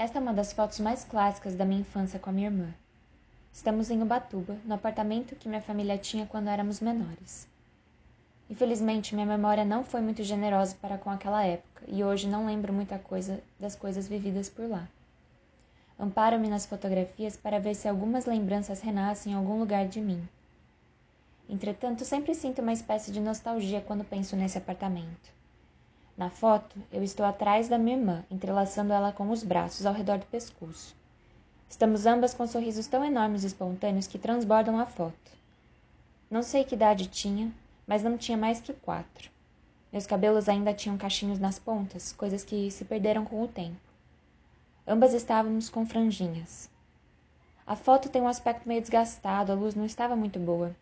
Esta é uma das fotos mais clássicas da minha infância com a minha irmã. Estamos em Ubatuba, no apartamento que minha família tinha quando éramos menores. Infelizmente, minha memória não foi muito generosa para com aquela época e hoje não lembro muita coisa das coisas vividas por lá. Amparo-me nas fotografias para ver se algumas lembranças renascem em algum lugar de mim. Entretanto, sempre sinto uma espécie de nostalgia quando penso nesse apartamento. Na foto, eu estou atrás da minha irmã, entrelaçando ela com os braços ao redor do pescoço. Estamos ambas com sorrisos tão enormes e espontâneos que transbordam a foto. Não sei que idade tinha, mas não tinha mais que quatro. Meus cabelos ainda tinham cachinhos nas pontas, coisas que se perderam com o tempo. Ambas estávamos com franjinhas. A foto tem um aspecto meio desgastado, a luz não estava muito boa.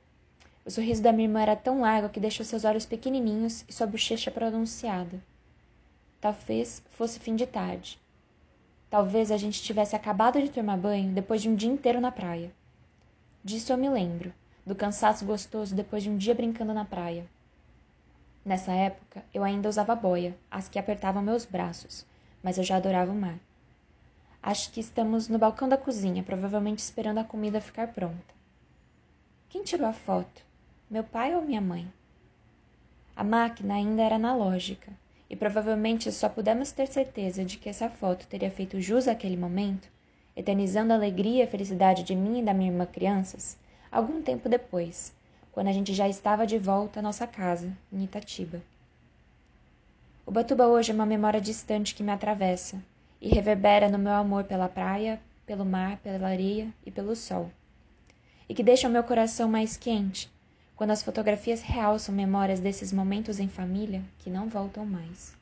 O sorriso da minha irmã era tão largo que deixou seus olhos pequenininhos e sua bochecha pronunciada. Talvez fosse fim de tarde. Talvez a gente tivesse acabado de tomar banho depois de um dia inteiro na praia. Disso eu me lembro, do cansaço gostoso depois de um dia brincando na praia. Nessa época, eu ainda usava boia, as que apertavam meus braços, mas eu já adorava o mar. Acho que estamos no balcão da cozinha, provavelmente esperando a comida ficar pronta. Quem tirou a foto? Meu pai ou minha mãe. A máquina ainda era analógica, e provavelmente só pudemos ter certeza de que essa foto teria feito jus àquele momento, eternizando a alegria e a felicidade de mim e da minha irmã crianças, algum tempo depois, quando a gente já estava de volta à nossa casa, em Itatiba. O Batuba hoje é uma memória distante que me atravessa e reverbera no meu amor pela praia, pelo mar, pela areia e pelo sol, e que deixa o meu coração mais quente quando as fotografias realçam memórias desses momentos em família que não voltam mais.